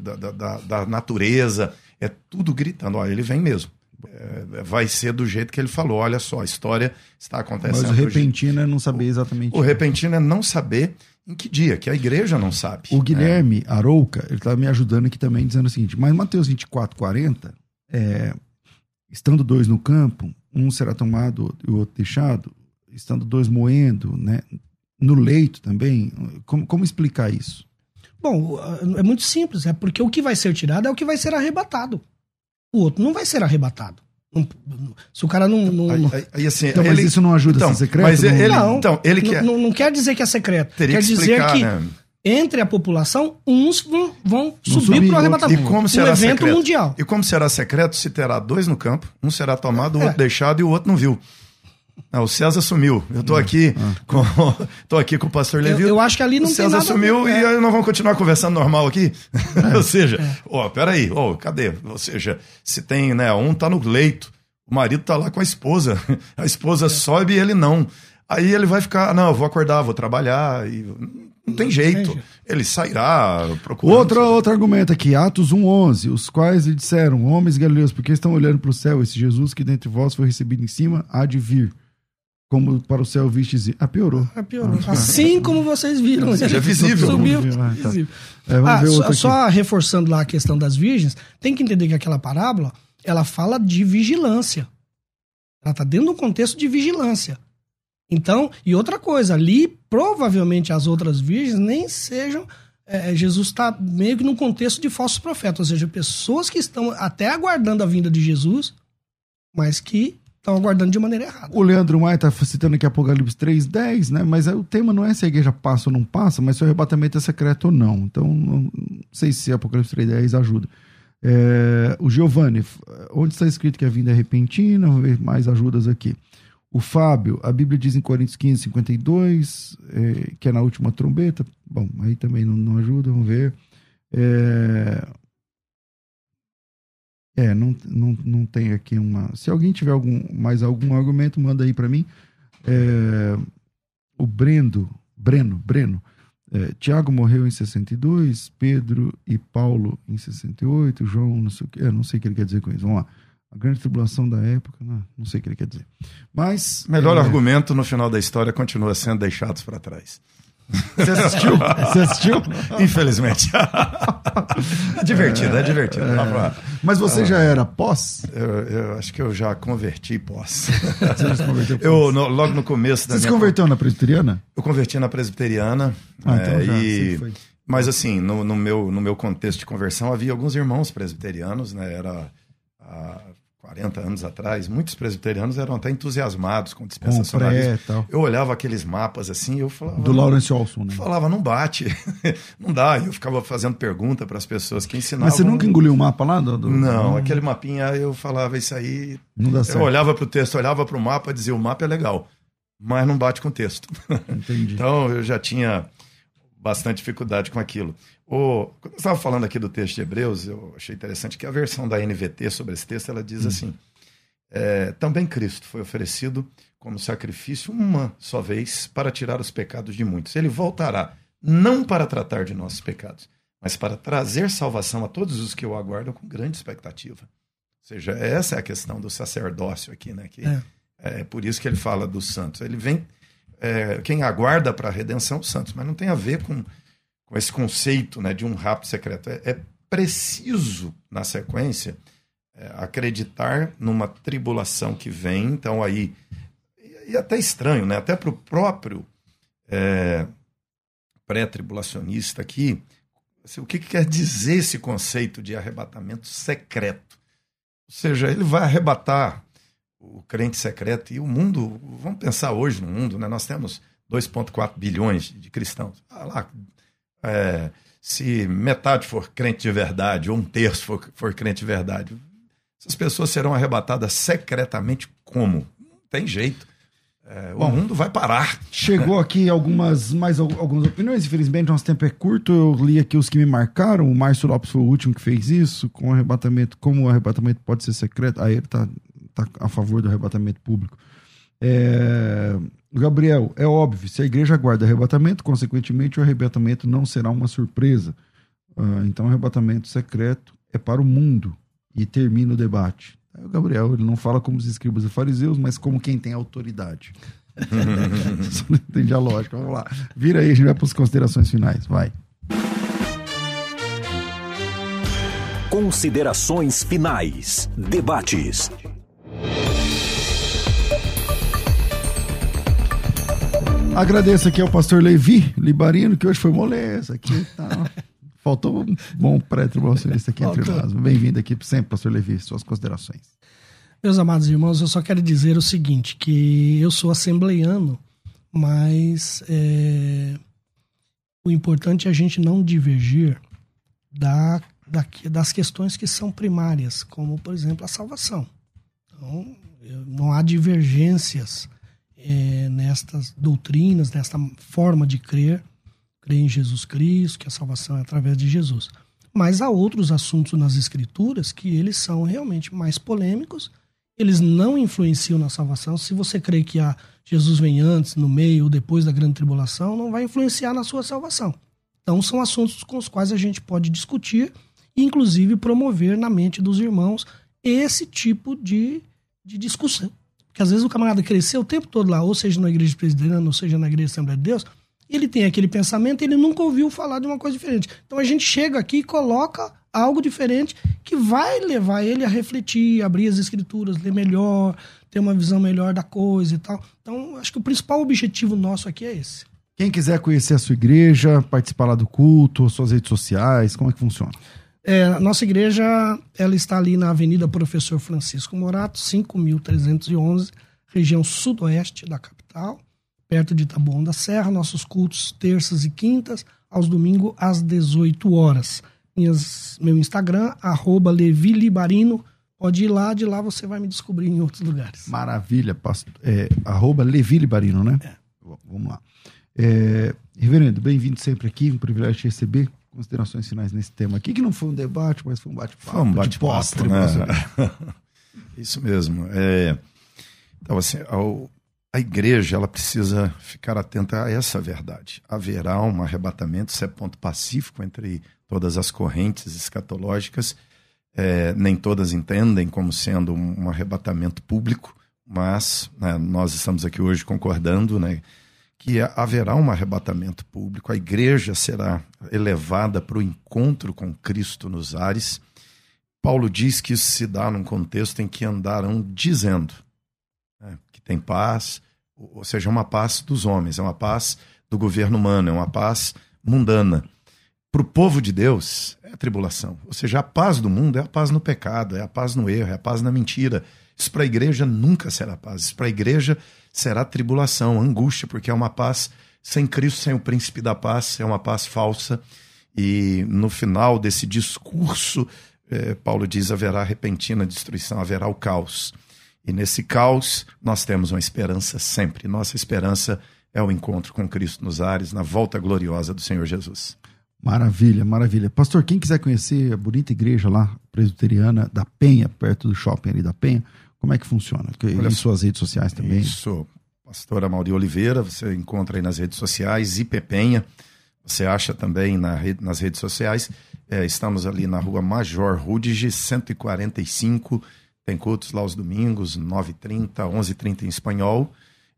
da, da, da- da- natureza. É tudo gritando: olha, ele vem mesmo. É, vai ser do jeito que ele falou. Olha só, a história está acontecendo. Mas o repentino é não saber exatamente. O repentino é não saber em que dia, que a igreja não sabe. O Guilherme é. Arouca, ele está me ajudando aqui também, dizendo o seguinte: mas Mateus 24, 40, é, estando dois no campo, um será tomado e o outro deixado, estando dois moendo, né? No leito também. Como, como explicar isso? Bom, é muito simples, é porque o que vai ser tirado é o que vai ser arrebatado. O outro não vai ser arrebatado. Se o cara não. não, não... Aí, aí, assim, então, ele... Mas isso não ajuda então, a ser secreto? Mas ele, não, então, ele quer... não, não quer dizer que é secreto. Teria quer que dizer que né? Entre a população, uns vão, vão subir, subir para o arrebatamento. E como será um evento secreto? mundial. E como será secreto se terá dois no campo, um será tomado, o é. outro deixado e o outro não viu. Não, o César sumiu. Eu tô aqui ah. com tô aqui com o pastor Levi. Eu, eu, acho que ali não o César sumiu e aí nós vamos continuar conversando normal aqui. É. Ou seja, é. ó, peraí, ó, cadê? Ou seja, se tem, né, um tá no leito, o marido tá lá com a esposa. A esposa é. sobe e ele não. Aí ele vai ficar, não, eu vou acordar, vou trabalhar e não tem jeito. Ele sairá procurando. Outro, outro argumento aqui, Atos 1,11, os quais lhe disseram, homens galileus, porque estão olhando para o céu, esse Jesus que dentre vós foi recebido em cima, há de vir como para o céu vistes. Ah, piorou. Ah, piorou. Ah, assim como vocês viram. Ou seja, é visível. Subiu. Ah, tá. visível. É, ah, só, só, reforçando lá a questão das virgens, tem que entender que aquela parábola, ela fala de vigilância. Ela está dentro de um contexto de vigilância. Então, e outra coisa, ali provavelmente as outras virgens nem sejam. É, Jesus está meio que num contexto de falsos profetas, ou seja, pessoas que estão até aguardando a vinda de Jesus, mas que estão aguardando de maneira errada. O Leandro Maia está citando aqui Apocalipse 3.10, né? Mas o tema não é se a igreja passa ou não passa, mas se o arrebatamento é secreto ou não. Então, não sei se Apocalipse 3.10 ajuda. É, o Giovanni, onde está escrito que a vinda é repentina? Vamos ver mais ajudas aqui. O Fábio, a Bíblia diz em Coríntios 15, 52, é, que é na última trombeta. Bom, aí também não, não ajuda, vamos ver. É, é, não, não, não tem aqui uma. Se alguém tiver algum, mais algum argumento, manda aí para mim. É, o Brendo, Breno, Breno. É, Tiago morreu em 62, Pedro e Paulo em 68, João, não sei o que, não sei o que ele quer dizer com isso. Vamos lá. A grande tribulação da época, não, não sei o que ele quer dizer. Mas. Melhor é, argumento no final da história continua sendo deixados para trás. Você assistiu? Você assistiu? Infelizmente. é divertido, é, é divertido. É, mas você já era pós? Eu, eu, acho que eu já converti pós. Você já se converteu pós? Eu, no, logo no começo da Você se converteu na presbiteriana? Eu converti na presbiteriana. Ah, então é, já, e... Mas assim, no, no, meu, no meu contexto de conversão, havia alguns irmãos presbiterianos, né? Era... A 40 anos atrás, muitos presbiterianos eram até entusiasmados com dispensacionalismo. Eu olhava aqueles mapas assim, eu falava. Do Lawrence Olson, né? Falava, não bate, não dá. E eu ficava fazendo pergunta para as pessoas que ensinavam. Mas você nunca engoliu o mapa lá? Do, do... Não, aquele mapinha eu falava isso aí. Não dá certo. Eu olhava para o texto, olhava para o mapa e dizia: o mapa é legal, mas não bate com o texto. Entendi. então eu já tinha bastante dificuldade com aquilo. O, quando eu estava falando aqui do texto de Hebreus, eu achei interessante que a versão da NVT sobre esse texto ela diz hum. assim: é, também Cristo foi oferecido como sacrifício uma só vez para tirar os pecados de muitos. Ele voltará não para tratar de nossos pecados, mas para trazer salvação a todos os que o aguardam com grande expectativa. Ou seja, essa é a questão do sacerdócio aqui, né? Que é, é por isso que ele fala dos santos. Ele vem é, quem aguarda para a redenção os santos, mas não tem a ver com, com esse conceito né, de um rapto secreto. É, é preciso, na sequência, é, acreditar numa tribulação que vem, então aí. E, e até estranho, né? Até para o próprio é, pré-tribulacionista aqui, assim, o que, que quer dizer esse conceito de arrebatamento secreto? Ou seja, ele vai arrebatar o crente secreto e o mundo, vamos pensar hoje no mundo, né? Nós temos 2,4 bilhões de cristãos. Ah, lá, é, se metade for crente de verdade, ou um terço for, for crente de verdade, essas pessoas serão arrebatadas secretamente como? Não tem jeito. É, Bom, o mundo vai parar. Chegou aqui algumas mais algumas opiniões. Infelizmente, nosso tempo é curto. Eu li aqui os que me marcaram. O Márcio Lopes foi o último que fez isso. Com o arrebatamento, como o arrebatamento pode ser secreto. Aí ele está tá a favor do arrebatamento público. É... Gabriel, é óbvio, se a igreja aguarda arrebatamento, consequentemente o arrebatamento não será uma surpresa. Uh, então, o arrebatamento secreto é para o mundo. E termina o debate. Aí o Gabriel, ele não fala como os escribas e fariseus, mas como quem tem autoridade. Só não entendi a lógica. Vamos lá. Vira aí, a gente vai para as considerações finais. Vai. Considerações finais. Debates. Agradeço aqui ao pastor Levi Libarino, que hoje foi moleza aqui. Tá. Faltou um bom pré-tribulacionista aqui entre nós. Bem-vindo aqui sempre, pastor Levi, suas considerações. Meus amados irmãos, eu só quero dizer o seguinte, que eu sou assembleiano, mas é, o importante é a gente não divergir da, da, das questões que são primárias, como, por exemplo, a salvação. Então, não há divergências é, nestas doutrinas, nesta forma de crer, crer em Jesus Cristo, que a salvação é através de Jesus. Mas há outros assuntos nas Escrituras que eles são realmente mais polêmicos, eles não influenciam na salvação. Se você crê que a Jesus vem antes, no meio ou depois da grande tribulação, não vai influenciar na sua salvação. Então, são assuntos com os quais a gente pode discutir inclusive, promover na mente dos irmãos esse tipo de, de discussão. Porque às vezes o camarada cresceu o tempo todo lá, ou seja na igreja presbiteriana, ou seja na igreja Assembleia de Deus, ele tem aquele pensamento, ele nunca ouviu falar de uma coisa diferente. Então a gente chega aqui e coloca algo diferente que vai levar ele a refletir, abrir as escrituras, ler melhor, ter uma visão melhor da coisa e tal. Então, acho que o principal objetivo nosso aqui é esse. Quem quiser conhecer a sua igreja, participar lá do culto, suas redes sociais, como é que funciona? É, a nossa igreja ela está ali na Avenida Professor Francisco Morato, 5.311, região sudoeste da capital, perto de Taboão da Serra. Nossos cultos terças e quintas, aos domingos às 18 horas. Minhas, meu Instagram, arroba Levi Libarino. Pode ir lá, de lá você vai me descobrir em outros lugares. Maravilha, pastor. É, arroba Levi Libarino, né? É. Vamos lá. É, reverendo, bem-vindo sempre aqui, um privilégio te receber considerações finais nesse tema aqui, que não foi um debate, mas foi um bate-papo. Foi um bate-papo, né? Isso mesmo. É, então, assim, ao, a igreja ela precisa ficar atenta a essa verdade. Haverá um arrebatamento, isso é ponto pacífico entre todas as correntes escatológicas. É, nem todas entendem como sendo um, arrebatamento público, mas né, nós estamos aqui hoje concordando, né? Que haverá um arrebatamento público, a igreja será elevada para o encontro com Cristo nos ares. Paulo diz que isso se dá num contexto em que andarão dizendo né, que tem paz, ou seja, uma paz dos homens, é uma paz do governo humano, é uma paz mundana. Para o povo de Deus, é a tribulação. Ou seja, a paz do mundo é a paz no pecado, é a paz no erro, é a paz na mentira. Isso para a igreja nunca será paz. Isso para a igreja será tribulação, angústia, porque é uma paz sem Cristo, sem o príncipe da paz, é uma paz falsa. E no final desse discurso, eh, Paulo diz: haverá repentina destruição, haverá o caos. E nesse caos, nós temos uma esperança sempre. Nossa esperança é o encontro com Cristo nos ares, na volta gloriosa do Senhor Jesus. Maravilha, maravilha. Pastor, quem quiser conhecer a bonita igreja lá, presbiteriana da Penha, perto do shopping ali da Penha, como é que funciona? Olha, em suas redes sociais também? Isso. Pastora Mauri Oliveira, você encontra aí nas redes sociais, IPPenha, você acha também na rede, nas redes sociais. É, estamos ali na rua Major Rudige, 145. Tem cultos lá aos domingos, 9h30, 11h30 em espanhol.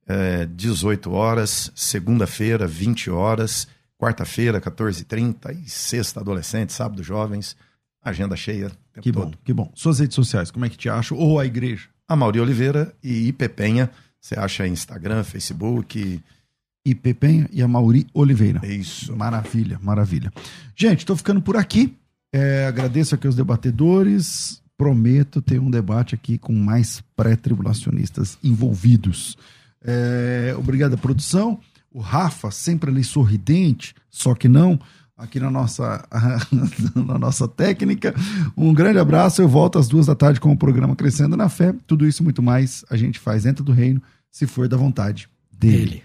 É, 18 horas, segunda-feira, 20 horas, quarta-feira, 14h30 e sexta, adolescente, sábado, jovens. Agenda cheia. que bom, que bom. Suas redes sociais, como é que te acham? Ou a igreja? A Mauri Oliveira e IP Penha. Você acha Instagram, Facebook. IP Penha e a Mauri Oliveira. Isso. Maravilha, maravilha. Gente, estou ficando por aqui. É, agradeço aqui aos debatedores. Prometo ter um debate aqui com mais pré-tribulacionistas envolvidos. É, obrigado à produção. O Rafa, sempre ali sorridente, só que não aqui na nossa, na nossa técnica. Um grande abraço. Eu volto às duas da tarde com o programa Crescendo na Fé. Tudo isso e muito mais a gente faz dentro do reino, se for da vontade dele.